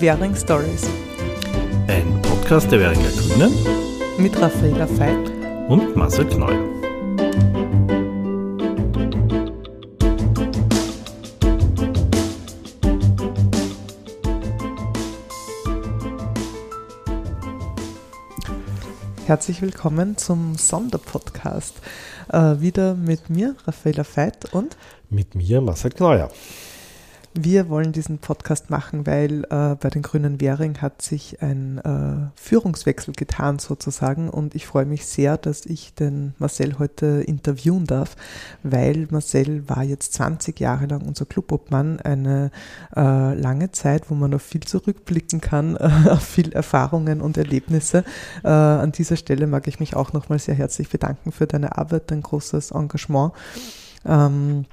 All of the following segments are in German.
Währing Stories. Ein Podcast der Währinger Grünen mit Raffaela Veit und Marcel Kneuer. Herzlich willkommen zum Sonderpodcast. Äh, wieder mit mir, Raffaela Veit und mit mir, Marcel Kneuer. Wir wollen diesen Podcast machen, weil äh, bei den Grünen Währing hat sich ein äh, Führungswechsel getan sozusagen und ich freue mich sehr, dass ich den Marcel heute interviewen darf, weil Marcel war jetzt 20 Jahre lang unser Clubobmann, eine äh, lange Zeit, wo man auf viel zurückblicken kann, auf viel Erfahrungen und Erlebnisse. Äh, an dieser Stelle mag ich mich auch nochmal sehr herzlich bedanken für deine Arbeit, dein großes Engagement. Ähm,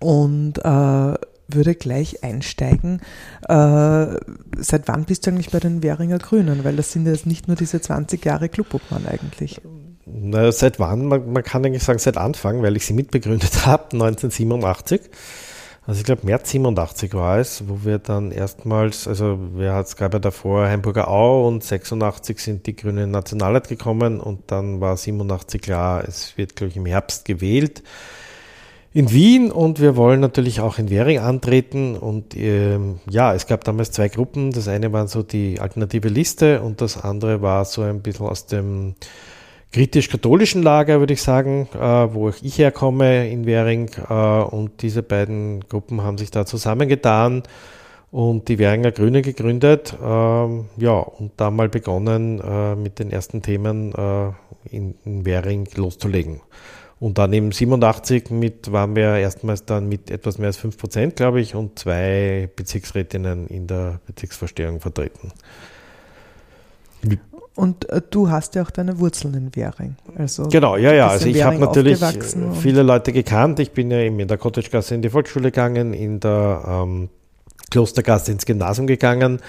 und äh, würde gleich einsteigen. Äh, seit wann bist du eigentlich bei den Währinger Grünen? Weil das sind jetzt nicht nur diese 20 Jahre Clubobmann eigentlich. Na, seit wann? Man, man, kann eigentlich sagen seit Anfang, weil ich sie mitbegründet habe, 1987. Also ich glaube März 87 war es, wo wir dann erstmals, also wir es gab ja davor Hamburger Au und 86 sind die Grünen Nationalrat gekommen und dann war 87 klar, es wird glaube ich im Herbst gewählt in Wien und wir wollen natürlich auch in Währing antreten. Und ähm, ja, es gab damals zwei Gruppen. Das eine waren so die alternative Liste und das andere war so ein bisschen aus dem kritisch-katholischen Lager, würde ich sagen, äh, wo ich herkomme in Währing. Äh, und diese beiden Gruppen haben sich da zusammengetan und die Währinger Grüne gegründet. Ähm, ja, und da mal begonnen, äh, mit den ersten Themen äh, in, in Währing loszulegen. Und dann im 87 mit, waren wir erstmals dann mit etwas mehr als 5 Prozent, glaube ich, und zwei Bezirksrätinnen in der Bezirksverstehung vertreten. Und äh, du hast ja auch deine Wurzeln in Währing. Also genau, ja, ja. Also ich habe natürlich viele Leute gekannt. Ich bin ja eben in der Cottagegasse in die Volksschule gegangen, in der ähm, Klostergasse ins Gymnasium gegangen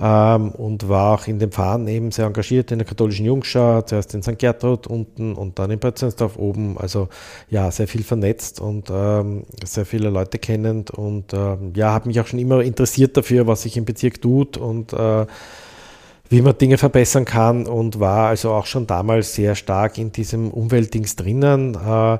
ähm, und war auch in den Pfaden eben sehr engagiert in der katholischen Jungschau, zuerst in St. Gertrud unten und dann in Bötzensdorf oben. Also ja, sehr viel vernetzt und ähm, sehr viele Leute kennend und ähm, ja, habe mich auch schon immer interessiert dafür, was sich im Bezirk tut und äh, wie man Dinge verbessern kann und war also auch schon damals sehr stark in diesem Umweltdings drinnen. Äh,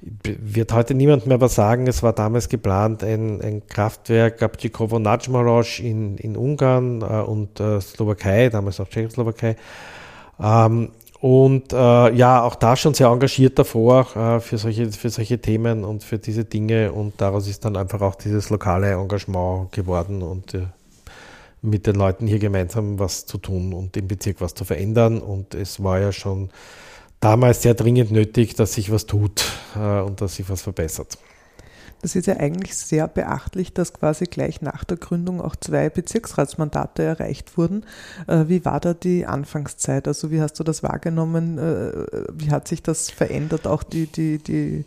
wird heute niemand mehr was sagen. Es war damals geplant, ein, ein Kraftwerk Abčíkovo Nagymaros in, in Ungarn äh, und äh, Slowakei, damals auch Tschechoslowakei. Ähm, und äh, ja, auch da schon sehr engagiert davor äh, für, solche, für solche Themen und für diese Dinge. Und daraus ist dann einfach auch dieses lokale Engagement geworden und äh, mit den Leuten hier gemeinsam was zu tun und im Bezirk was zu verändern. Und es war ja schon damals sehr dringend nötig, dass sich was tut äh, und dass sich was verbessert. Das ist ja eigentlich sehr beachtlich, dass quasi gleich nach der Gründung auch zwei Bezirksratsmandate erreicht wurden. Äh, wie war da die Anfangszeit? Also wie hast du das wahrgenommen? Äh, wie hat sich das verändert, auch die, die, die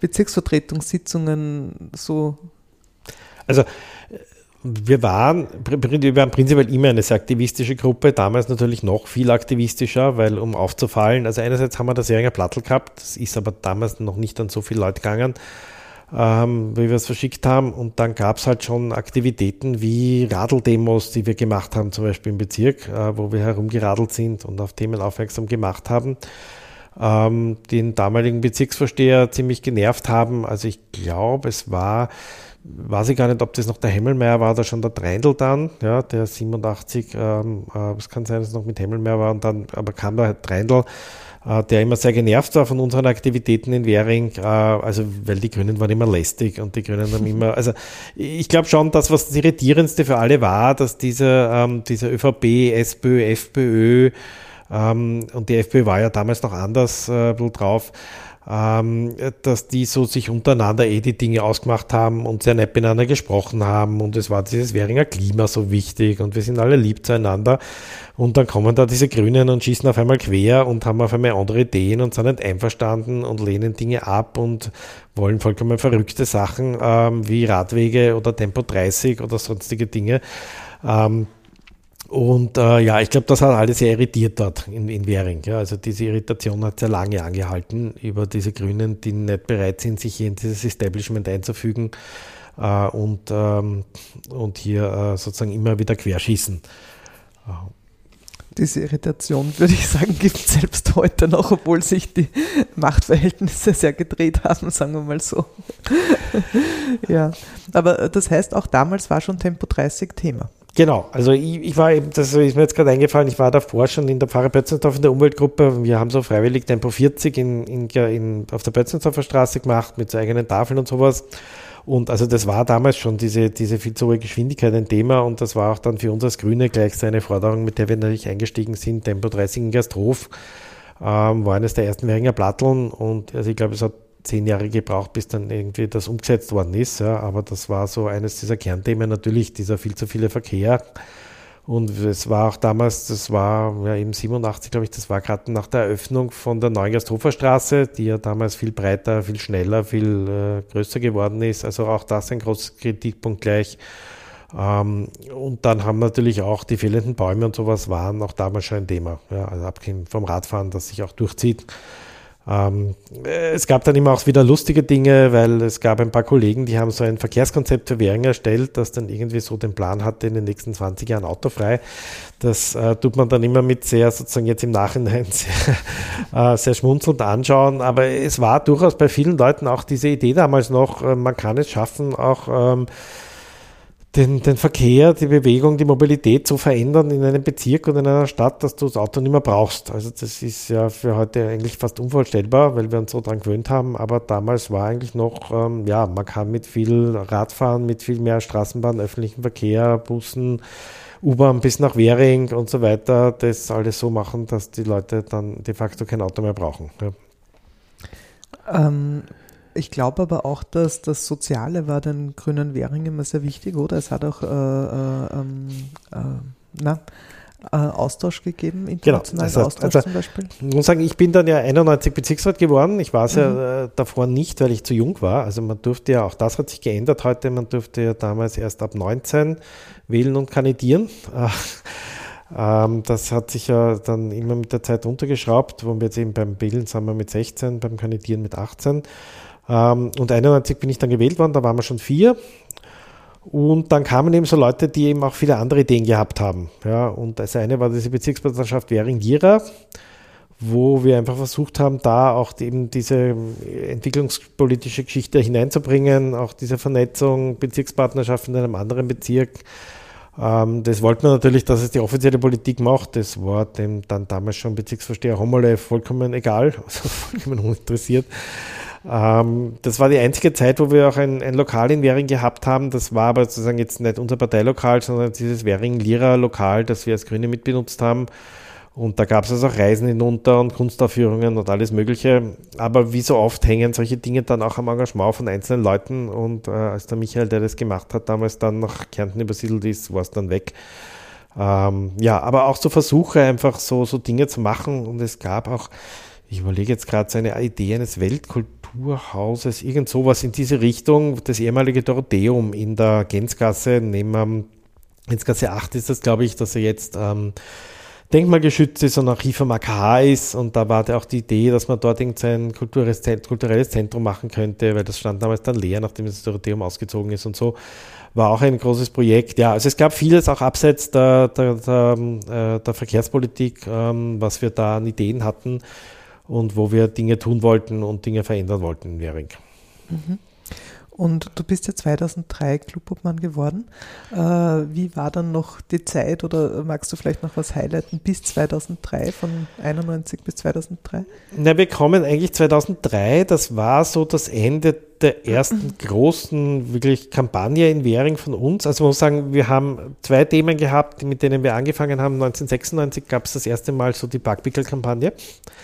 Bezirksvertretungssitzungen so? Also wir waren, wir waren prinzipiell immer eine sehr aktivistische Gruppe, damals natürlich noch viel aktivistischer, weil um aufzufallen, also einerseits haben wir das Jähringer Plattel gehabt, das ist aber damals noch nicht an so viele Leute gegangen, ähm, wie wir es verschickt haben. Und dann gab es halt schon Aktivitäten wie Radeldemos, die wir gemacht haben, zum Beispiel im Bezirk, äh, wo wir herumgeradelt sind und auf Themen aufmerksam gemacht haben. Ähm, den damaligen Bezirksvorsteher ziemlich genervt haben. Also ich glaube, es war weiß ich gar nicht, ob das noch der Hemmelmeier war oder schon der Treindl dann, ja, der 87, ähm, äh, es kann sein, dass es noch mit Hemmelmeier war und dann, aber kam der Treindl, äh, der immer sehr genervt war von unseren Aktivitäten in Währing, äh, also weil die Grünen waren immer lästig und die Grünen haben immer, also ich glaube schon, dass was das Irritierendste für alle war, dass diese, ähm, diese ÖVP, SPÖ, FPÖ, ähm, und die FPÖ war ja damals noch anders äh, drauf, ähm, dass die so sich untereinander eh die Dinge ausgemacht haben und sehr nett miteinander gesprochen haben und es war dieses Währinger Klima so wichtig und wir sind alle lieb zueinander und dann kommen da diese Grünen und schießen auf einmal quer und haben auf einmal andere Ideen und sind nicht einverstanden und lehnen Dinge ab und wollen vollkommen verrückte Sachen ähm, wie Radwege oder Tempo 30 oder sonstige Dinge. Ähm, und äh, ja, ich glaube, das hat alles sehr irritiert dort in, in Währing. Ja. Also diese Irritation hat sehr lange angehalten über diese Grünen, die nicht bereit sind, sich hier in dieses Establishment einzufügen. äh, und, ähm, und hier äh, sozusagen immer wieder querschießen. Diese Irritation, würde ich sagen, gibt es selbst heute noch, obwohl sich die Machtverhältnisse sehr gedreht haben, sagen wir mal so. ja, aber das heißt, auch damals war schon Tempo 30 Thema. Genau, also ich, ich, war eben, das ist mir jetzt gerade eingefallen, ich war davor schon in der Pfarre Pötzensdorf in der Umweltgruppe. Wir haben so freiwillig Tempo 40 in, in, in, auf der Pötzensdorfer Straße gemacht mit so eigenen Tafeln und sowas. Und also das war damals schon diese, diese viel zu hohe Geschwindigkeit ein Thema und das war auch dann für uns als Grüne gleich so eine Forderung, mit der wir natürlich eingestiegen sind. Tempo 30 in Gasthof ähm, war eines der ersten Währinger Platteln und also ich glaube, es hat zehn Jahre gebraucht, bis dann irgendwie das umgesetzt worden ist. Ja. Aber das war so eines dieser Kernthemen natürlich, dieser viel zu viele Verkehr. Und es war auch damals, das war ja eben 87, glaube ich, das war gerade nach der Eröffnung von der neuen Gasthofer Straße, die ja damals viel breiter, viel schneller, viel äh, größer geworden ist. Also auch das ein großer Kritikpunkt gleich. Ähm, und dann haben natürlich auch die fehlenden Bäume und sowas waren auch damals schon ein Thema. Ja, also abgesehen vom Radfahren, das sich auch durchzieht. Ähm, es gab dann immer auch wieder lustige Dinge, weil es gab ein paar Kollegen, die haben so ein Verkehrskonzept für Währing erstellt, das dann irgendwie so den Plan hatte, in den nächsten 20 Jahren autofrei. Das äh, tut man dann immer mit sehr, sozusagen jetzt im Nachhinein sehr, äh, sehr schmunzelnd anschauen. Aber es war durchaus bei vielen Leuten auch diese Idee damals noch, äh, man kann es schaffen, auch ähm, den, den Verkehr, die Bewegung, die Mobilität zu verändern in einem Bezirk und in einer Stadt, dass du das Auto nicht mehr brauchst. Also das ist ja für heute eigentlich fast unvorstellbar, weil wir uns so dran gewöhnt haben. Aber damals war eigentlich noch, ähm, ja, man kann mit viel Radfahren, mit viel mehr Straßenbahn, öffentlichen Verkehr, Bussen, U-Bahn bis nach Währing und so weiter, das alles so machen, dass die Leute dann de facto kein Auto mehr brauchen. Ja. Ähm, ich glaube aber auch, dass das Soziale war den Grünen Währing immer sehr wichtig, oder? Es hat auch äh, äh, ähm, äh, na, äh, Austausch gegeben, internationalen genau, das heißt, Austausch also, zum Beispiel? Ich muss sagen, ich bin dann ja 91 Bezirksrat geworden. Ich war es mhm. ja äh, davor nicht, weil ich zu jung war. Also man durfte ja, auch das hat sich geändert heute, man durfte ja damals erst ab 19 wählen und kandidieren. Ähm, das hat sich ja dann immer mit der Zeit runtergeschraubt, wo wir jetzt eben beim Wählen sind wir mit 16, beim Kandidieren mit 18. Ähm, und 91 bin ich dann gewählt worden, da waren wir schon vier. Und dann kamen eben so Leute, die eben auch viele andere Ideen gehabt haben. Ja, und das eine war diese Bezirkspartnerschaft Währing-Jira, wo wir einfach versucht haben, da auch eben diese entwicklungspolitische Geschichte hineinzubringen, auch diese Vernetzung, Bezirkspartnerschaft in einem anderen Bezirk. Ähm, das wollten wir natürlich, dass es die offizielle Politik macht. Das war dem dann damals schon Bezirksvorsteher Hommele vollkommen egal, also vollkommen uninteressiert. Ähm, das war die einzige Zeit, wo wir auch ein, ein Lokal in Währing gehabt haben. Das war aber sozusagen jetzt nicht unser Parteilokal, sondern dieses Währing-Lira-Lokal, das wir als Grüne mitbenutzt haben. Und da gab es also auch Reisen hinunter und Kunstaufführungen und alles Mögliche. Aber wie so oft hängen solche Dinge dann auch am Engagement von einzelnen Leuten. Und äh, als der Michael, der das gemacht hat, damals dann nach Kärnten übersiedelt ist, war es dann weg. Ähm, ja, aber auch so Versuche, einfach so, so Dinge zu machen. Und es gab auch, ich überlege jetzt gerade so eine Idee eines Weltkulturhauses, irgend sowas in diese Richtung, das ehemalige Dorotheum in der Gänzgasse, neben ähm, Gänzgasse 8 ist das, glaube ich, dass er jetzt ähm, denkmalgeschützt ist und Archiv am AKH ist und da war auch die Idee, dass man dort irgendein kulturelles, Zentrum machen könnte, weil das stand damals dann leer, nachdem das Dorotheum ausgezogen ist und so. War auch ein großes Projekt. Ja, also es gab vieles auch abseits der, der, der, äh, der Verkehrspolitik, ähm, was wir da an Ideen hatten und wo wir Dinge tun wollten und Dinge verändern wollten in Währing. Mhm. Und du bist ja 2003 Clubobmann geworden. Äh, wie war dann noch die Zeit oder magst du vielleicht noch was highlighten bis 2003, von 91 bis 2003? Na, wir kommen eigentlich 2003, das war so das Ende der ersten großen wirklich Kampagne in Währing von uns. Also man muss sagen, wir haben zwei Themen gehabt, mit denen wir angefangen haben. 1996 gab es das erste Mal so die Backpickel-Kampagne.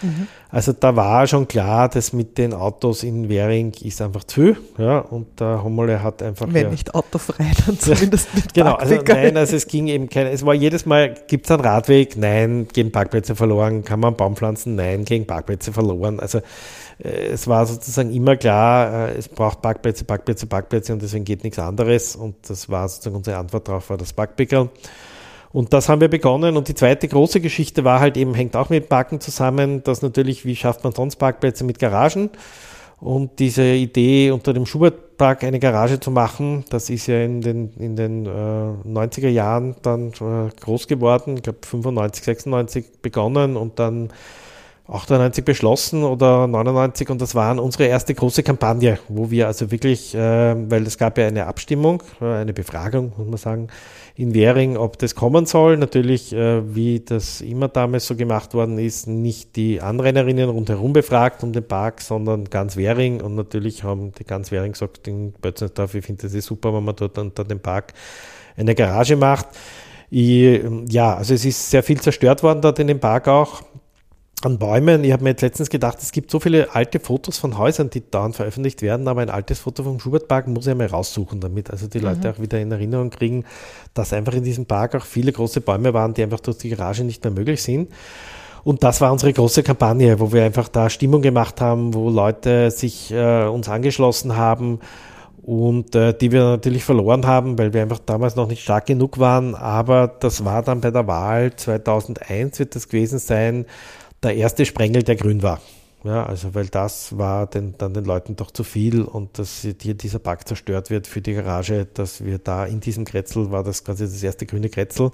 Mhm. Also da war schon klar, dass mit den Autos in Währing ist einfach zu viel. Ja, und der Hommele hat einfach. Wenn ja, nicht autofrei, dann zumindest mit Genau, also nein, also es ging eben keine, es war jedes Mal, gibt es einen Radweg? Nein, gehen Parkplätze verloren. Kann man einen Baum pflanzen? Nein, gehen Parkplätze verloren. Also es war sozusagen immer klar, äh, es braucht Parkplätze, Parkplätze, Parkplätze und deswegen geht nichts anderes. Und das war sozusagen unsere Antwort darauf, war das Parkpickel. Und das haben wir begonnen. Und die zweite große Geschichte war halt eben, hängt auch mit Parken zusammen, dass natürlich, wie schafft man sonst Parkplätze mit Garagen? Und diese Idee unter dem Schubert Schubertpark eine Garage zu machen. Das ist ja in den, in den äh, 90er Jahren dann äh, groß geworden. Ich glaube 95, 96 begonnen und dann 98 beschlossen oder 99 und das war unsere erste große Kampagne, wo wir also wirklich, äh, weil es gab ja eine Abstimmung, äh, eine Befragung, muss man sagen, in Währing, ob das kommen soll. Natürlich, äh, wie das immer damals so gemacht worden ist, nicht die Anrainerinnen rundherum befragt um den Park, sondern ganz Währing und natürlich haben die ganz Währing gesagt, in Bötzensdorf, ich finde das super, wenn man dort unter dem Park eine Garage macht. Ich, ja, also es ist sehr viel zerstört worden dort in dem Park auch an Bäumen. Ich habe mir jetzt letztens gedacht, es gibt so viele alte Fotos von Häusern, die dauernd veröffentlicht werden, aber ein altes Foto vom Schubertpark muss ich einmal raussuchen, damit also die Leute mhm. auch wieder in Erinnerung kriegen, dass einfach in diesem Park auch viele große Bäume waren, die einfach durch die Garage nicht mehr möglich sind. Und das war unsere große Kampagne, wo wir einfach da Stimmung gemacht haben, wo Leute sich äh, uns angeschlossen haben und äh, die wir natürlich verloren haben, weil wir einfach damals noch nicht stark genug waren. Aber das war dann bei der Wahl 2001 wird das gewesen sein, der erste Sprengel, der grün war. Ja, also weil das war den, dann den Leuten doch zu viel und dass hier dieser Park zerstört wird für die Garage, dass wir da in diesem Kretzel war das quasi das erste grüne Kretzel.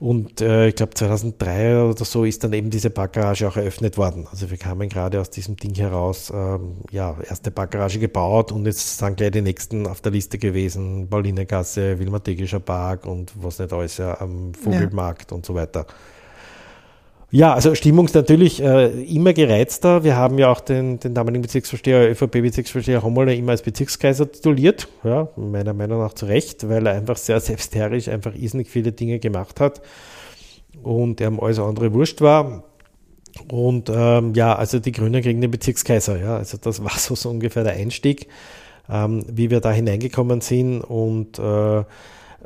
Und äh, ich glaube 2003 oder so ist dann eben diese Parkgarage auch eröffnet worden. Also wir kamen gerade aus diesem Ding heraus, ähm, ja, erste Parkgarage gebaut und jetzt sind gleich die nächsten auf der Liste gewesen, Paulinegasse, Wilmategischer Park und was nicht alles, ja, am Vogelmarkt ja. und so weiter. Ja, also Stimmung ist natürlich äh, immer gereizter. Wir haben ja auch den, den damaligen Bezirksvorsteher, ÖVP-Bezirksvorsteher Hommerle immer als Bezirkskaiser tituliert. Ja, meiner Meinung nach zu Recht, weil er einfach sehr selbstherisch einfach irrsinnig viele Dinge gemacht hat und er alles andere wurscht war. Und ähm, ja, also die Grünen kriegen den Bezirkskaiser. Ja, also das war so, so ungefähr der Einstieg, ähm, wie wir da hineingekommen sind und äh,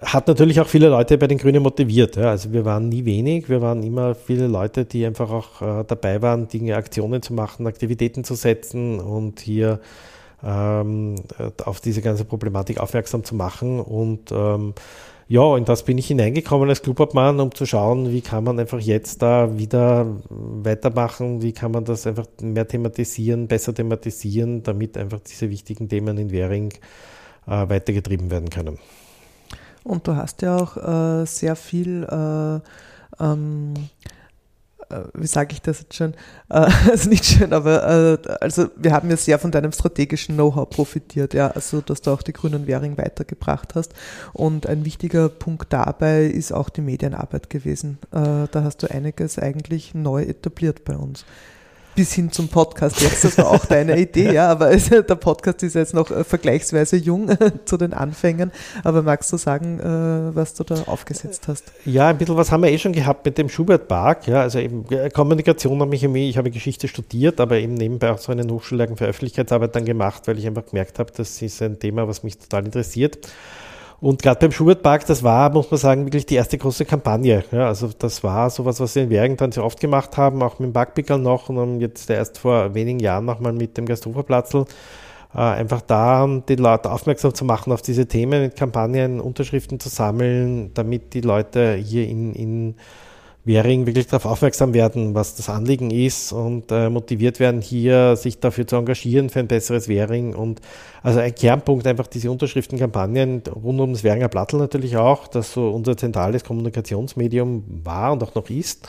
hat natürlich auch viele Leute bei den Grünen motiviert. Ja. Also wir waren nie wenig, wir waren immer viele Leute, die einfach auch äh, dabei waren, Dinge, Aktionen zu machen, Aktivitäten zu setzen und hier ähm, auf diese ganze Problematik aufmerksam zu machen. Und ähm, ja, in das bin ich hineingekommen als Clubobmann, um zu schauen, wie kann man einfach jetzt da wieder weitermachen, wie kann man das einfach mehr thematisieren, besser thematisieren, damit einfach diese wichtigen Themen in Währing äh, weitergetrieben werden können. Und du hast ja auch äh, sehr viel, äh, ähm, äh, wie sage ich das jetzt schon, äh, also nicht schön, aber äh, also wir haben ja sehr von deinem strategischen Know-how profitiert, ja, also dass du auch die Grünen Währing weitergebracht hast. Und ein wichtiger Punkt dabei ist auch die Medienarbeit gewesen. Da hast du einiges eigentlich neu etabliert bei uns bis hin zum Podcast jetzt. Das war auch deine Idee, ja, aber es, der Podcast ist jetzt noch äh, vergleichsweise jung zu den Anfängen. Aber magst du sagen, äh, was du da aufgesetzt hast? Ja, ein bisschen was haben wir eh schon gehabt mit dem Schubert Park. Ja, also eben äh, Kommunikation habe ich, ich habe Geschichte studiert, aber eben nebenbei auch so eine Hochschullagen für Öffentlichkeitsarbeit dann gemacht, weil ich einfach gemerkt habe, das ist ein Thema, was mich total interessiert. Und gerade beim Schubertpark, das war, muss man sagen, wirklich die erste große Kampagne. Ja, also das war sowas, was wir in Währing dann sehr oft gemacht haben, auch mit dem Parkpickel noch und dann jetzt erst vor wenigen Jahren nochmal mit dem Gasthoferplatzl. Äh, einfach da, die Leute aufmerksam zu machen auf diese Themen, Kampagnen, Unterschriften zu sammeln, damit die Leute hier in, in Währing wirklich darauf aufmerksam werden, was das Anliegen ist und äh, motiviert werden, hier sich dafür zu engagieren für ein besseres Währing. Und also ein Kernpunkt einfach diese Unterschriftenkampagnen rund um das Währinger Plattl natürlich auch, das so unser zentrales Kommunikationsmedium war und auch noch ist,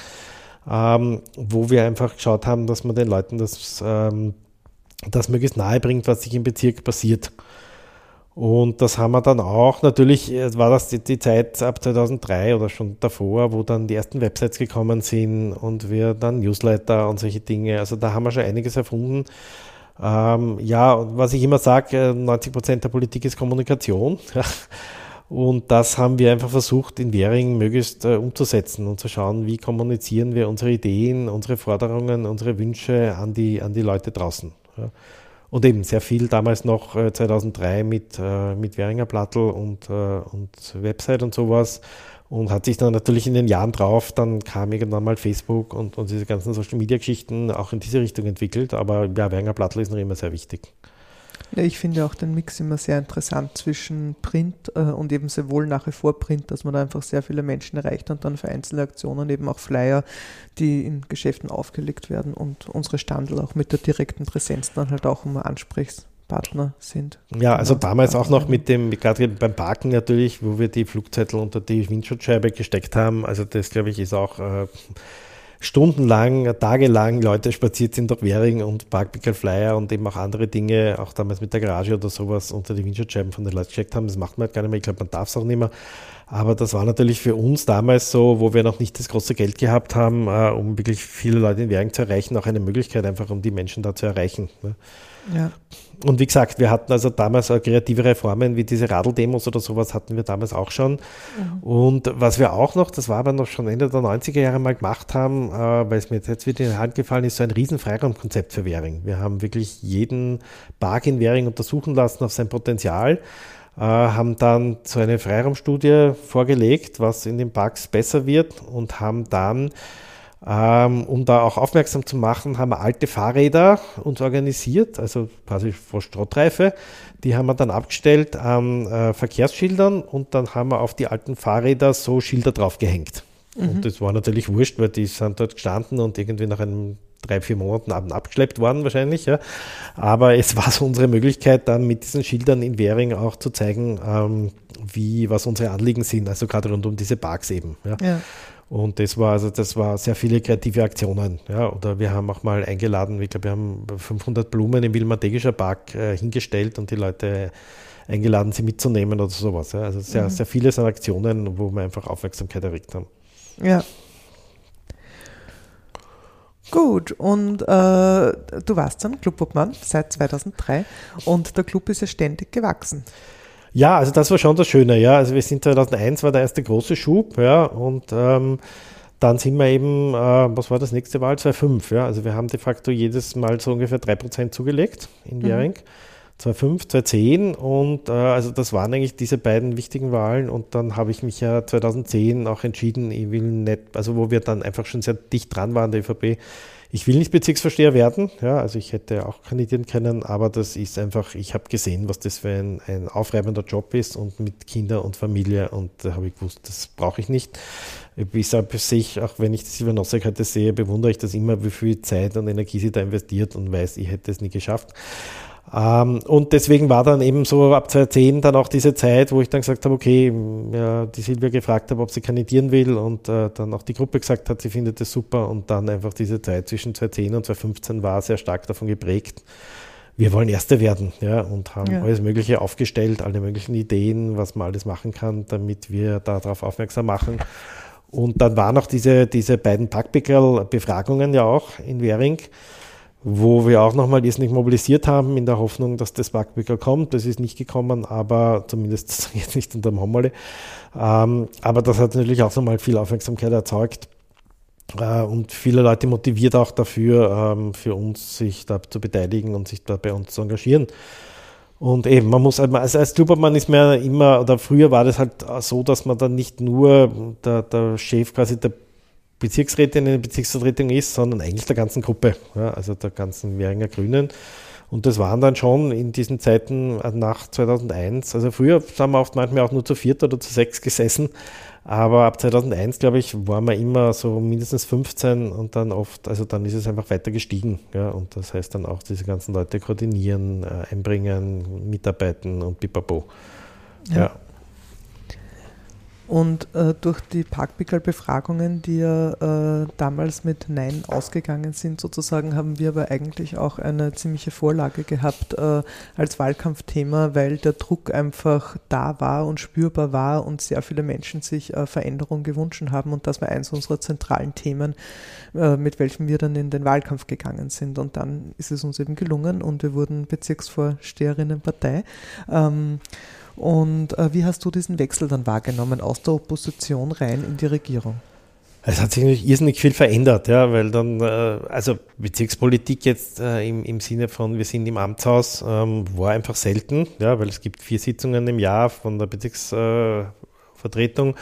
ähm, wo wir einfach geschaut haben, dass man den Leuten das, ähm, das möglichst nahe bringt, was sich im Bezirk passiert. Und das haben wir dann auch, natürlich war das die, die, Zeit ab 2003 oder schon davor, wo dann die ersten Websites gekommen sind und wir dann Newsletter und solche Dinge. Also da haben wir schon einiges erfunden. Ähm, ja, was ich immer sage, 90 äh, Prozent der Politik ist Kommunikation. Und das haben wir einfach versucht, in Währing möglichst äh, umzusetzen und zu schauen, wie kommunizieren wir unsere Ideen, unsere Forderungen, unsere Wünsche an die, an die Leute draußen. Ja. Und eben sehr viel damals noch äh, 2003 mit, äh, mit Währinger Plattl und, äh, und Website und sowas. Und hat sich dann natürlich in den Jahren drauf, dann kam irgendwann mal Facebook und, und diese ganzen Social Media Geschichten auch in diese Richtung entwickelt. Aber ja, Währinger Plattl ist noch immer sehr wichtig. Ja, ich finde auch den Mix immer sehr interessant zwischen Print äh, und eben sehr wohl nach wie vor Print, dass man da einfach sehr viele Menschen erreicht und dann für einzelne Aktionen eben auch Flyer, die in Geschäften aufgelegt werden und unsere Standel auch mit der direkten Präsenz dann halt auch immer ansprichst Ansprechpartner sind. Ja, also genau. damals auch noch mit dem, gerade beim Parken natürlich, wo wir die Flugzettel unter die Windschutzscheibe gesteckt haben. Also das, glaube ich, ist auch äh, stundenlang, tagelang Leute spaziert sind durch Währing und Parkpickel Flyer und eben auch andere Dinge, auch damals mit der Garage oder sowas unter die Windschutzscheiben von den Leuten gesteckt haben. Das macht man halt gar nicht mehr. Ich glaube, man darf es auch nicht mehr. Aber das war natürlich für uns damals so, wo wir noch nicht das große Geld gehabt haben, äh, um wirklich viele Leute in Währing zu erreichen, auch eine Möglichkeit einfach, um die Menschen da zu erreichen. Ne? Ja. Und wie gesagt, wir hatten also damals kreative Reformen wie diese Radeldemos oder sowas hatten wir damals auch schon. Mhm. Und was wir auch noch, das war aber noch schon Ende der 90er Jahre mal gemacht haben, äh, weil es mir jetzt wieder in die Hand gefallen ist, so ein riesen Freiraumkonzept für Währing. Wir haben wirklich jeden Park in Währing untersuchen lassen auf sein Potenzial. Äh, haben dann so eine Freiraumstudie vorgelegt, was in den Parks besser wird und haben dann um da auch aufmerksam zu machen, haben wir alte Fahrräder uns organisiert, also quasi vor Schrottreife. Die haben wir dann abgestellt an äh, Verkehrsschildern und dann haben wir auf die alten Fahrräder so Schilder draufgehängt. Mhm. Und das war natürlich wurscht, weil die sind dort gestanden und irgendwie nach einem drei, vier Monaten abgeschleppt worden wahrscheinlich. Ja. Aber es war so unsere Möglichkeit, dann mit diesen Schildern in Währing auch zu zeigen, ähm, wie, was unsere Anliegen sind, also gerade rund um diese Parks eben. Ja. ja. Und das war also, das war sehr viele kreative Aktionen. Ja, oder wir haben auch mal eingeladen, ich glaube, wir haben 500 Blumen im Wilmategischer Park äh, hingestellt und die Leute eingeladen, sie mitzunehmen oder sowas. Ja. Also sehr, mhm. sehr viele sind Aktionen, wo wir einfach Aufmerksamkeit erregt haben. Ja. Gut, und äh, du warst dann Clubobmann seit 2003 und der Club ist ja ständig gewachsen. Ja, also das war schon das Schöne, ja. Also wir sind 2001 war der erste große Schub, ja, und ähm, dann sind wir eben, äh, was war das nächste Wahl? 2005, ja. Also wir haben de facto jedes Mal so ungefähr 3% zugelegt in Währing. Mhm. 2005, 2010 und äh, also das waren eigentlich diese beiden wichtigen Wahlen und dann habe ich mich ja 2010 auch entschieden, ich will nicht, also wo wir dann einfach schon sehr dicht dran waren, der ÖVP, ich will nicht Bezirksvorsteher werden, ja, also ich hätte auch kandidieren können, aber das ist einfach, ich habe gesehen, was das für ein, ein aufreibender Job ist und mit Kinder und Familie und da habe ich gewusst, das brauche ich nicht. Ich sage sich, auch wenn ich die Silvia Nosek heute sehe, bewundere ich das immer, wie viel Zeit und Energie sie da investiert und weiß, ich hätte es nie geschafft. Ähm, und deswegen war dann eben so ab 2010 dann auch diese Zeit, wo ich dann gesagt habe, okay, ja, die Silvia gefragt habe, ob sie kandidieren will und äh, dann auch die Gruppe gesagt hat, sie findet es super und dann einfach diese Zeit zwischen 2010 und 2015 war sehr stark davon geprägt. Wir wollen Erste werden, ja, und haben ja. alles Mögliche aufgestellt, alle möglichen Ideen, was man alles machen kann, damit wir darauf aufmerksam machen. Und dann waren auch diese, diese beiden Packpickerl-Befragungen ja auch in Währing wo wir auch nochmal nicht mobilisiert haben, in der Hoffnung, dass das Backbücker kommt. Das ist nicht gekommen, aber zumindest jetzt nicht unter dem Hommerle. Ähm, aber das hat natürlich auch nochmal viel Aufmerksamkeit erzeugt äh, und viele Leute motiviert auch dafür, ähm, für uns sich da zu beteiligen und sich da bei uns zu engagieren. Und eben, man muss, also als Clubobmann ist man immer, oder früher war das halt so, dass man dann nicht nur der, der Chef quasi der Bezirksrätin in der Bezirksvertretung ist, sondern eigentlich der ganzen Gruppe, ja, also der ganzen Währinger Grünen. Und das waren dann schon in diesen Zeiten nach 2001, also früher haben wir oft manchmal auch nur zu viert oder zu sechs gesessen, aber ab 2001, glaube ich, waren wir immer so mindestens 15 und dann oft, also dann ist es einfach weiter gestiegen. Ja, und das heißt dann auch diese ganzen Leute koordinieren, äh, einbringen, mitarbeiten und pipapo. Ja. ja. Und äh, durch die Parkpickel-Befragungen, die ja äh, damals mit Nein ausgegangen sind, sozusagen, haben wir aber eigentlich auch eine ziemliche Vorlage gehabt äh, als Wahlkampfthema, weil der Druck einfach da war und spürbar war und sehr viele Menschen sich äh, Veränderung gewünscht haben. Und das war eines unserer zentralen Themen, äh, mit welchem wir dann in den Wahlkampf gegangen sind. Und dann ist es uns eben gelungen und wir wurden Bezirksvorsteherinnenpartei. Ähm, und äh, wie hast du diesen Wechsel dann wahrgenommen aus der Opposition rein in die Regierung? Es hat sich natürlich irrsinnig viel verändert, ja, weil dann, äh, also Bezirkspolitik jetzt äh, im, im Sinne von, wir sind im Amtshaus, ähm, war einfach selten, ja, weil es gibt vier Sitzungen im Jahr von der Bezirksvertretung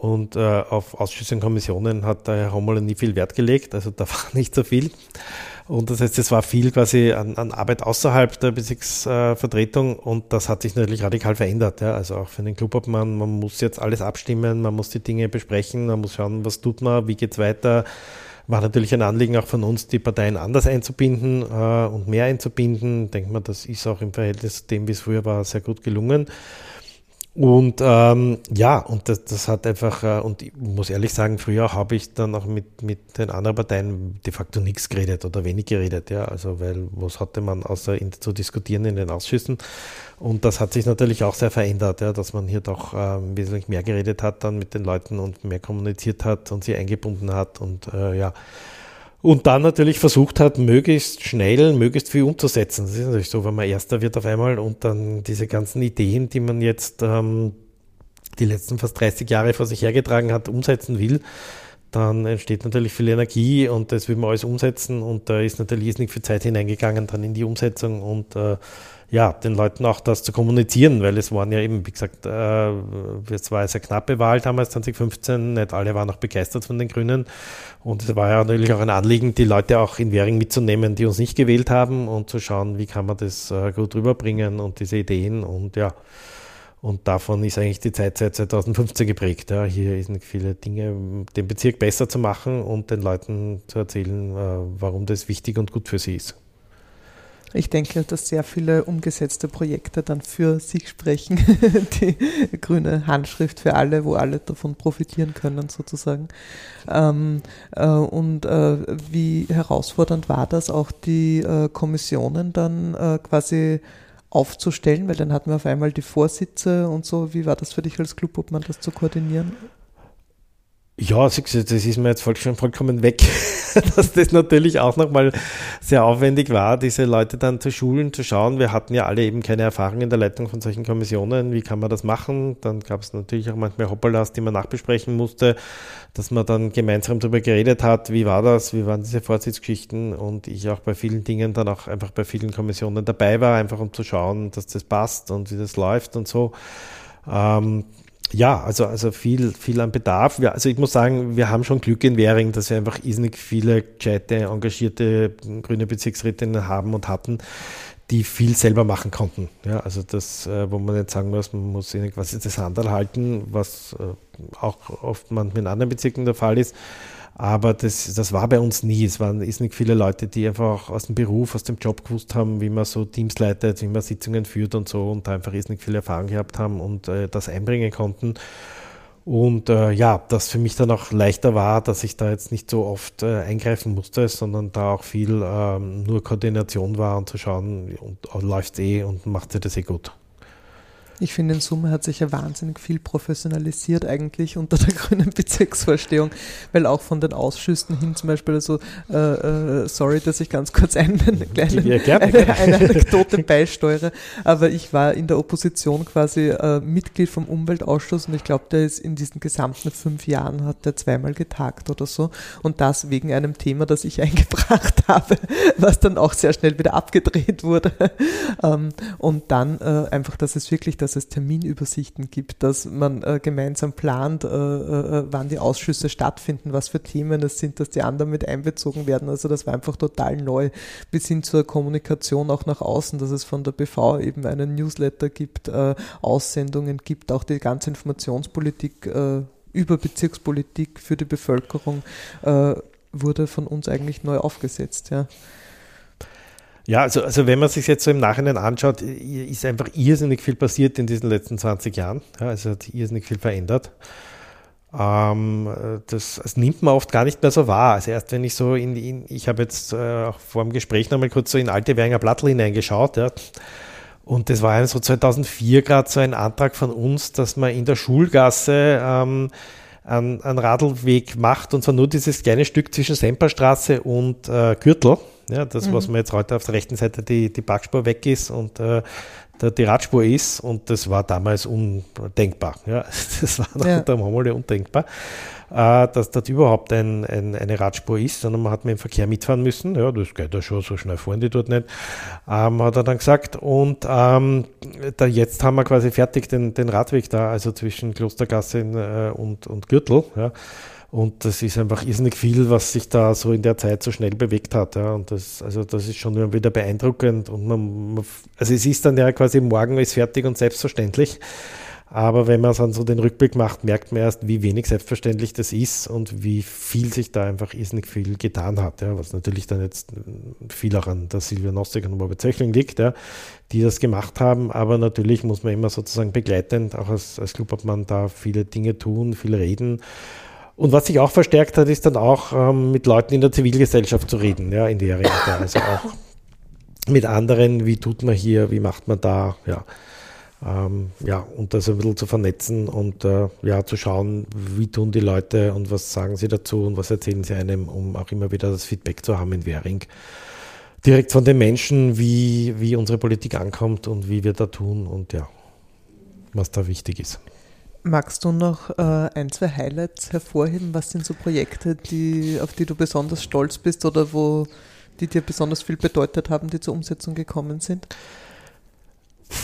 und äh, auf Ausschüsse und Kommissionen hat der Herr Hommel nie viel Wert gelegt, also da war nicht so viel. Und das heißt, es war viel quasi an, an Arbeit außerhalb der Bezirksvertretung und das hat sich natürlich radikal verändert. Ja. Also auch für den Clubobmann, man muss jetzt alles abstimmen, man muss die Dinge besprechen, man muss schauen, was tut man, wie geht's weiter, war natürlich ein Anliegen auch von uns, die Parteien anders einzubinden äh, und mehr einzubinden. Denkt man, das ist auch im Verhältnis zu dem, wie es früher war, sehr gut gelungen. Und ähm, ja, und das, das hat einfach, äh, und ich muss ehrlich sagen, früher habe ich dann auch mit, mit den anderen Parteien de facto nichts geredet oder wenig geredet, ja. Also weil was hatte man außer in, zu diskutieren in den Ausschüssen? Und das hat sich natürlich auch sehr verändert, ja, dass man hier doch ähm, wesentlich mehr geredet hat dann mit den Leuten und mehr kommuniziert hat und sie eingebunden hat und äh, ja. Und dann natürlich versucht hat, möglichst schnell, möglichst viel umzusetzen. Das ist natürlich so, wenn man Erster wird auf einmal und dann diese ganzen Ideen, die man jetzt ähm, die letzten fast 30 Jahre vor sich hergetragen hat, umsetzen will, dann entsteht natürlich viel Energie und das will man alles umsetzen und da ist natürlich nicht viel Zeit hineingegangen dann in die Umsetzung und äh, ja, den Leuten auch das zu kommunizieren, weil es waren ja eben, wie gesagt, äh, es war eine sehr knappe Wahl damals 2015, nicht alle waren auch begeistert von den Grünen und es war ja natürlich auch ein Anliegen, die Leute auch in Währing mitzunehmen, die uns nicht gewählt haben und zu schauen, wie kann man das äh, gut rüberbringen und diese Ideen und ja, und davon ist eigentlich die Zeit seit 2015 geprägt. Ja. Hier sind viele Dinge, den Bezirk besser zu machen und den Leuten zu erzählen, äh, warum das wichtig und gut für sie ist. Ich denke, dass sehr viele umgesetzte Projekte dann für sich sprechen. Die grüne Handschrift für alle, wo alle davon profitieren können, sozusagen. Ähm, äh, und äh, wie herausfordernd war das, auch die äh, Kommissionen dann äh, quasi aufzustellen, weil dann hatten wir auf einmal die Vorsitze und so. Wie war das für dich als Club, ob man das zu koordinieren? Ja, das ist mir jetzt schon vollkommen weg, dass das natürlich auch nochmal sehr aufwendig war, diese Leute dann zu schulen, zu schauen. Wir hatten ja alle eben keine Erfahrung in der Leitung von solchen Kommissionen. Wie kann man das machen? Dann gab es natürlich auch manchmal Hoppalas, die man nachbesprechen musste, dass man dann gemeinsam darüber geredet hat, wie war das, wie waren diese Vorsitzgeschichten und ich auch bei vielen Dingen dann auch einfach bei vielen Kommissionen dabei war, einfach um zu schauen, dass das passt und wie das läuft und so. Ähm, ja, also, also viel, viel an Bedarf. Ja, also ich muss sagen, wir haben schon Glück in Währing, dass wir einfach irrsinnig viele gescheite, engagierte grüne Bezirksrätinnen haben und hatten, die viel selber machen konnten. Ja, also das, äh, wo man nicht sagen muss, man muss ihnen quasi das Handel halten, was äh, auch oft man mit anderen Bezirken der Fall ist. Aber das, das war bei uns nie. Es waren ist nicht viele Leute, die einfach aus dem Beruf, aus dem Job gewusst haben, wie man so Teams leitet, wie man Sitzungen führt und so und da einfach ist nicht viel Erfahrung gehabt haben und äh, das einbringen konnten. Und äh, ja, das für mich dann auch leichter war, dass ich da jetzt nicht so oft äh, eingreifen musste, sondern da auch viel ähm, nur Koordination war und zu schauen, und, und läuft eh und macht sie das eh gut. Ich finde, in Summe hat sich ja wahnsinnig viel professionalisiert eigentlich unter der grünen Bezirksvorstehung, weil auch von den Ausschüssen hin zum Beispiel, also äh, äh, sorry, dass ich ganz kurz eine kleine eine, eine Anekdote beisteuere, aber ich war in der Opposition quasi äh, Mitglied vom Umweltausschuss und ich glaube, der ist in diesen gesamten fünf Jahren hat der zweimal getagt oder so und das wegen einem Thema, das ich eingebracht habe, was dann auch sehr schnell wieder abgedreht wurde. Ähm, und dann äh, einfach, dass es wirklich das dass es Terminübersichten gibt, dass man äh, gemeinsam plant, äh, äh, äh, wann die Ausschüsse stattfinden, was für Themen es sind, dass die anderen mit einbezogen werden. Also das war einfach total neu, bis hin zur Kommunikation auch nach außen, dass es von der BV eben einen Newsletter gibt, äh, Aussendungen gibt, auch die ganze Informationspolitik äh, über Bezirkspolitik für die Bevölkerung wurde von uns eigentlich neu aufgesetzt. Ja. Ja, also, also wenn man sich jetzt so im Nachhinein anschaut, ist einfach irrsinnig viel passiert in diesen letzten 20 Jahren. Ja, also hat irrsinnig viel verändert. Ähm, das, das, nimmt man oft gar nicht mehr so wahr. Also erst wenn ich so in, in ich habe jetzt äh, auch vor dem Gespräch nochmal kurz so in alte Währinger Blattl hineingeschaut, ja. Und das war so 2004 gerade so ein Antrag von uns, dass man in der Schulgasse ähm, einen, einen Radlweg macht und zwar nur dieses kleine Stück zwischen Semperstraße und äh, Gürtel. Ja, das, mhm. was man jetzt heute auf der rechten Seite die, die Parkspur weg ist und äh, der, die Radspur ist und das war damals undenkbar. Ja, das war noch ja. unter dem Hommel undenkbar, äh, dass dort überhaupt ein, ein, eine Radspur ist, sondern man hat mit dem Verkehr mitfahren müssen. Ja, das geht ja schon, so schnell fahren die dort nicht, ähm, hat er dann gesagt. Und ähm, da jetzt haben wir quasi fertig den, den Radweg da, also zwischen Klostergasse äh, und, und Gürtel. Ja. Und das ist einfach irrsinnig viel, was sich da so in der Zeit so schnell bewegt hat. Ja. Und das, also das ist schon wieder beeindruckend. Und man, also es ist dann ja quasi morgen ist fertig und selbstverständlich. Aber wenn man dann so den Rückblick macht, merkt man erst, wie wenig selbstverständlich das ist und wie viel sich da einfach irrsinnig viel getan hat. Ja, was natürlich dann jetzt viel auch an der Silvia Nostik und Robert Zöchling liegt, ja, die das gemacht haben. Aber natürlich muss man immer sozusagen begleitend, auch als, als Clubobmann, da viele Dinge tun, viel reden. Und was sich auch verstärkt hat, ist dann auch ähm, mit Leuten in der Zivilgesellschaft zu reden, ja, in der Richtung. Also auch mit anderen, wie tut man hier, wie macht man da, ja ähm, ja, und das ein bisschen zu vernetzen und äh, ja, zu schauen, wie tun die Leute und was sagen sie dazu und was erzählen sie einem, um auch immer wieder das Feedback zu haben in Währing. Direkt von den Menschen, wie, wie unsere Politik ankommt und wie wir da tun und ja, was da wichtig ist. Magst du noch äh, ein, zwei Highlights hervorheben? Was sind so Projekte, die, auf die du besonders stolz bist oder wo die dir besonders viel bedeutet haben, die zur Umsetzung gekommen sind?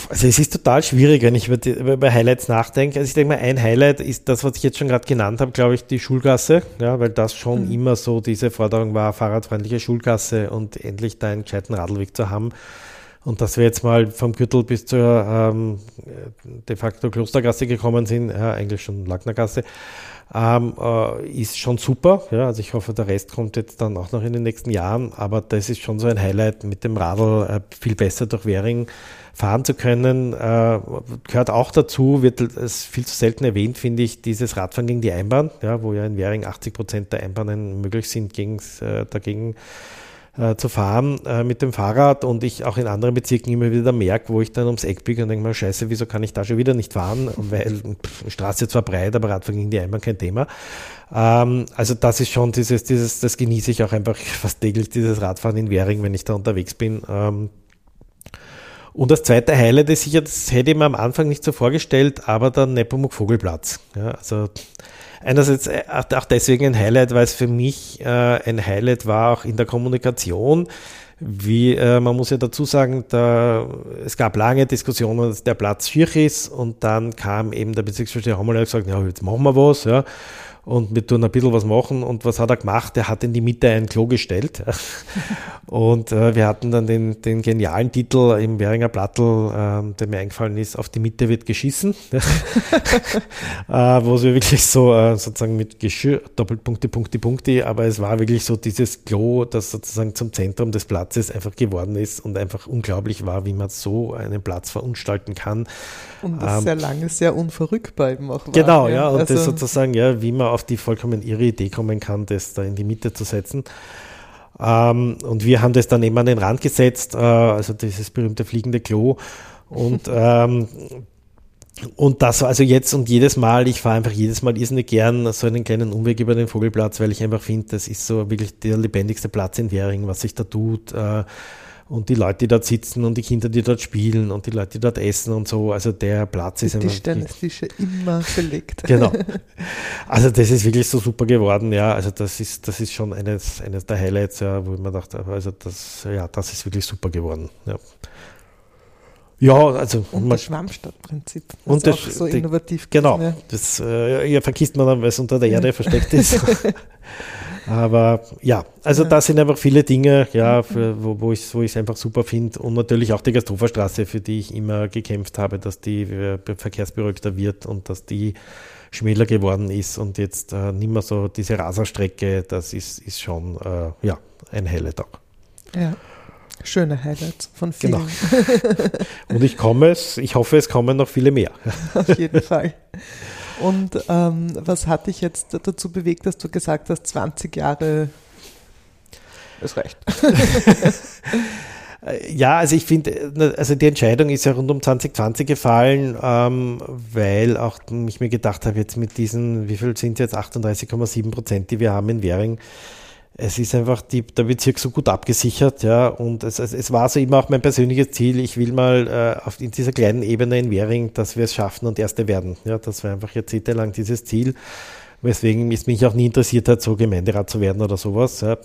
Also es ist total schwierig, wenn ich über, Highlights nachdenke. Also ich denke mal, ein Highlight ist das, was ich jetzt schon gerade genannt habe, glaube ich, die Schulgasse, ja, weil das schon mhm. immer so diese Forderung war, fahrradfreundliche Schulgasse und endlich da einen gescheiten Radlweg zu haben. Und dass wir jetzt mal vom Gürtel bis zur ähm, de facto Klostergasse gekommen sind, ja, eigentlich schon Lacknergasse, ähm, äh, ist schon super. Ja, also ich hoffe, der Rest kommt jetzt dann auch noch in den nächsten Jahren, aber das ist schon so ein Highlight mit dem Radl äh, viel besser durch Währing fahren zu können, äh, gehört auch dazu, wird es viel zu selten erwähnt, finde ich, dieses Radfahren gegen die Einbahn, ja, wo ja in Währing 80 Prozent der Einbahnen möglich sind, gegen, äh, dagegen äh, zu fahren äh, mit dem Fahrrad und ich auch in anderen Bezirken immer wieder merke, wo ich dann ums Eck biege und denke mal, scheiße, wieso kann ich da schon wieder nicht fahren? Weil pff, Straße zwar breit, aber Radfahren gegen die Einbahn kein Thema. Ähm, also das ist schon dieses, dieses, das genieße ich auch einfach fast täglich, dieses Radfahren in Währing, wenn ich da unterwegs bin. Ähm, und das zweite Highlight ist sicher, das hätte ich mir am Anfang nicht so vorgestellt, aber der Nepomuk Vogelplatz. Ja, also einerseits äh, auch deswegen ein Highlight, weil es für mich äh, ein Highlight war, auch in der Kommunikation. Wie, äh, man muss ja dazu sagen, da, es gab lange Diskussionen, dass der Platz schier ist und dann kam eben der Bezirksvorsteher Hommel und gesagt, ja, jetzt machen wir was, ja und wir tun ein bisschen was machen. Und was hat er gemacht? Er hat in die Mitte ein Klo gestellt. und äh, wir hatten dann den, den genialen Titel im Währinger Plattel, äh, der mir eingefallen ist, auf die Mitte wird geschissen. äh, wo sie wirklich so äh, sozusagen mit Geschirr, Doppelpunkte, Punkte, Punkte, aber es war wirklich so dieses Klo, das sozusagen zum Zentrum des Platzes einfach geworden ist und einfach unglaublich war, wie man so einen Platz verunstalten kann. Und das ähm, sehr lange sehr unverrückbar eben auch war. Genau, ja, und also, das sozusagen, ja, wie man auf die vollkommen irre Idee kommen kann, das da in die Mitte zu setzen. Ähm, und wir haben das dann eben an den Rand gesetzt, äh, also dieses berühmte fliegende Klo. Und ähm, und das, also jetzt und jedes Mal, ich fahre einfach jedes Mal irrsinnig gern so einen kleinen Umweg über den Vogelplatz, weil ich einfach finde, das ist so wirklich der lebendigste Platz in Währing, was sich da tut. Äh, und die Leute, die dort sitzen und die Kinder, die dort spielen und die Leute, die dort essen und so. Also der Platz ist Die Tischtennistische immer belegt. Genau. Also das ist wirklich so super geworden, ja. Also das ist, das ist schon eines, eines der Highlights, ja, wo ich mir dachte, also das, ja, das ist wirklich super geworden. Ja. Ja, also. Und das Schwammstadtprinzip. Und das, auch so innovativ. Genau. Ja. Das äh, ja, vergisst man dann, weil es unter der Erde versteckt ist. Aber ja, also ja. da sind einfach viele Dinge, ja, für, wo, wo ich es wo einfach super finde. Und natürlich auch die Gastroferstraße, für die ich immer gekämpft habe, dass die äh, verkehrsberuhigter wird und dass die schmäler geworden ist und jetzt äh, nicht mehr so diese Raserstrecke, das ist, ist schon äh, ja, ein Highlight auch. Ja. Schöne Highlights von vielen. Genau. Und ich komme es, ich hoffe, es kommen noch viele mehr. Auf jeden Fall. Und ähm, was hat dich jetzt dazu bewegt, dass du gesagt hast, 20 Jahre, es reicht? Ja, also ich finde, also die Entscheidung ist ja rund um 2020 gefallen, ähm, weil auch ich mir gedacht habe, jetzt mit diesen, wie viel sind jetzt 38,7 Prozent, die wir haben in Währing, es ist einfach die, der Bezirk so gut abgesichert, ja, und es, es, es war so immer auch mein persönliches Ziel, ich will mal äh, auf, in dieser kleinen Ebene in Währing, dass wir es schaffen und Erste werden. Ja, das war einfach jahrzehntelang dieses Ziel, weswegen es mich auch nie interessiert hat, so Gemeinderat zu werden oder sowas. Ja.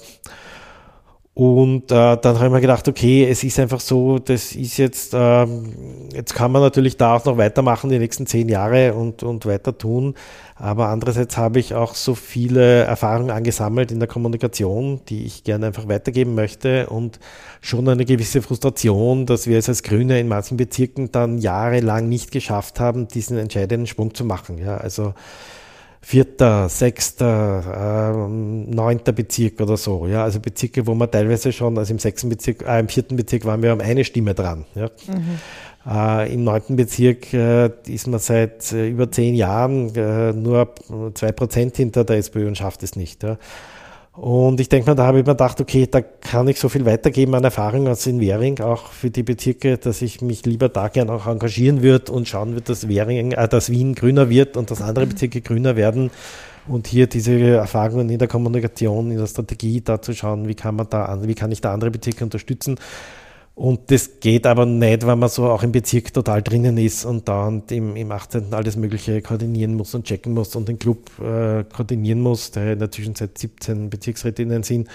Und äh, dann habe ich mir gedacht, okay, es ist einfach so, das ist jetzt, ähm, jetzt kann man natürlich da auch noch weitermachen die nächsten zehn Jahre und, und weiter tun. Aber andererseits habe ich auch so viele Erfahrungen angesammelt in der Kommunikation, die ich gerne einfach weitergeben möchte und schon eine gewisse Frustration, dass wir es als Grüne in manchen Bezirken dann jahrelang nicht geschafft haben, diesen entscheidenden Sprung zu machen. Ja, also vierter, sechster, äh, neunter Bezirk oder so. Ja, also Bezirke, wo man teilweise schon, also im sechsten Bezirk, äh, im vierten Bezirk waren wir um eine Stimme dran. Ja. Mhm. Äh, Im neunten Bezirk äh, ist man seit äh, über zehn Jahren äh, nur zwei Prozent hinter der SPÖ und schafft es nicht. Ja. Und ich denke mal, da habe ich mir gedacht, okay, da kann ich so viel weitergeben an Erfahrung als in Währing, auch für die Bezirke, dass ich mich lieber da gern auch engagieren würde und schauen würde, dass Währing, äh, dass Wien grüner wird und dass andere Bezirke grüner werden. Und hier diese Erfahrungen in der Kommunikation, in der Strategie, da zu schauen, wie kann man da, wie kann ich da andere Bezirke unterstützen. Und das geht aber nicht, wenn man so auch im Bezirk total drinnen ist und da und im, im 18. alles Mögliche koordinieren muss und checken muss und den Club äh, koordinieren muss, der in der Zwischenzeit 17 Bezirksrätinnen sind.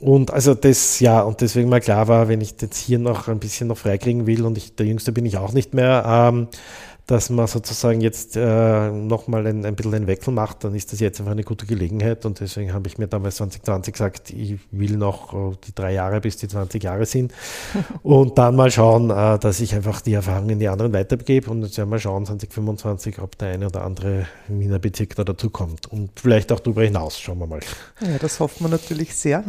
Und also das, ja, und deswegen mal klar war, wenn ich jetzt hier noch ein bisschen noch freikriegen will und ich, der Jüngste bin ich auch nicht mehr, ähm, dass man sozusagen jetzt äh, nochmal ein, ein bisschen einen Wechsel macht, dann ist das jetzt einfach eine gute Gelegenheit und deswegen habe ich mir damals 2020 gesagt, ich will noch äh, die drei Jahre bis die 20 Jahre sind und dann mal schauen, äh, dass ich einfach die Erfahrungen in die anderen weitergebe und jetzt werden wir schauen 2025, ob der eine oder andere Wiener Bezirk da dazukommt und vielleicht auch darüber hinaus, schauen wir mal. Ja, das hoffen wir natürlich sehr.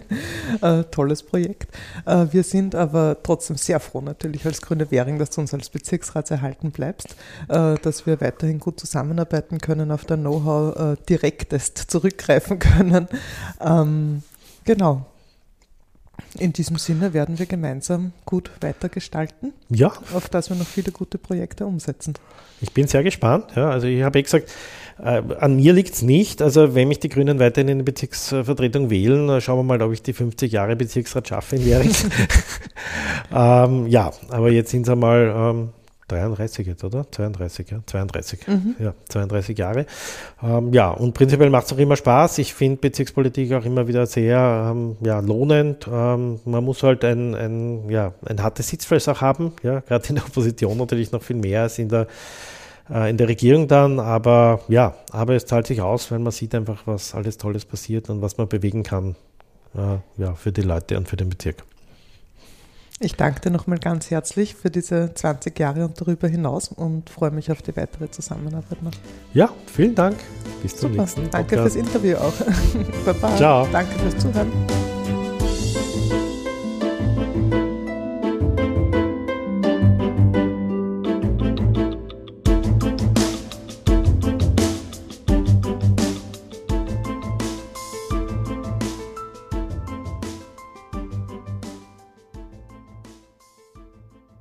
äh, tolles Projekt. Äh, wir sind aber trotzdem sehr froh natürlich als Grüne Währing, dass du uns als Bezirksrats erhalten bleibst bleibst, äh, dass wir weiterhin gut zusammenarbeiten können, auf dein Know-how äh, direktest zurückgreifen können. Ähm, genau. In diesem Sinne werden wir gemeinsam gut weitergestalten, ja. auf dass wir noch viele gute Projekte umsetzen. Ich bin sehr gespannt. Ja, also ich habe eh gesagt, äh, an mir liegt es nicht. Also wenn mich die Grünen weiterhin in die Bezirksvertretung wählen, schauen wir mal, ob ich die 50 Jahre Bezirksrat schaffe in Währing. ähm, ja, aber jetzt sind es einmal ähm, 33 jetzt, oder? 32, ja. 32. Mhm. Ja, 32 Jahre. Ähm, ja, und prinzipiell macht es auch immer Spaß. Ich finde Bezirkspolitik auch immer wieder sehr ähm, ja, lohnend. Ähm, man muss halt ein, ein, ja, ein hartes Sitzfleisch auch haben, ja, gerade in der Opposition natürlich noch viel mehr als in der äh, in der Regierung dann, aber ja, aber es zahlt sich aus, weil man sieht einfach, was alles Tolles passiert und was man bewegen kann, äh, ja, für die Leute und für den Bezirk. Ich danke dir nochmal ganz herzlich für diese 20 Jahre und darüber hinaus und freue mich auf die weitere Zusammenarbeit noch. Ja, vielen Dank. Bis zum Super. nächsten Danke fürs Interview auch. Baba. Ciao. Danke fürs Zuhören.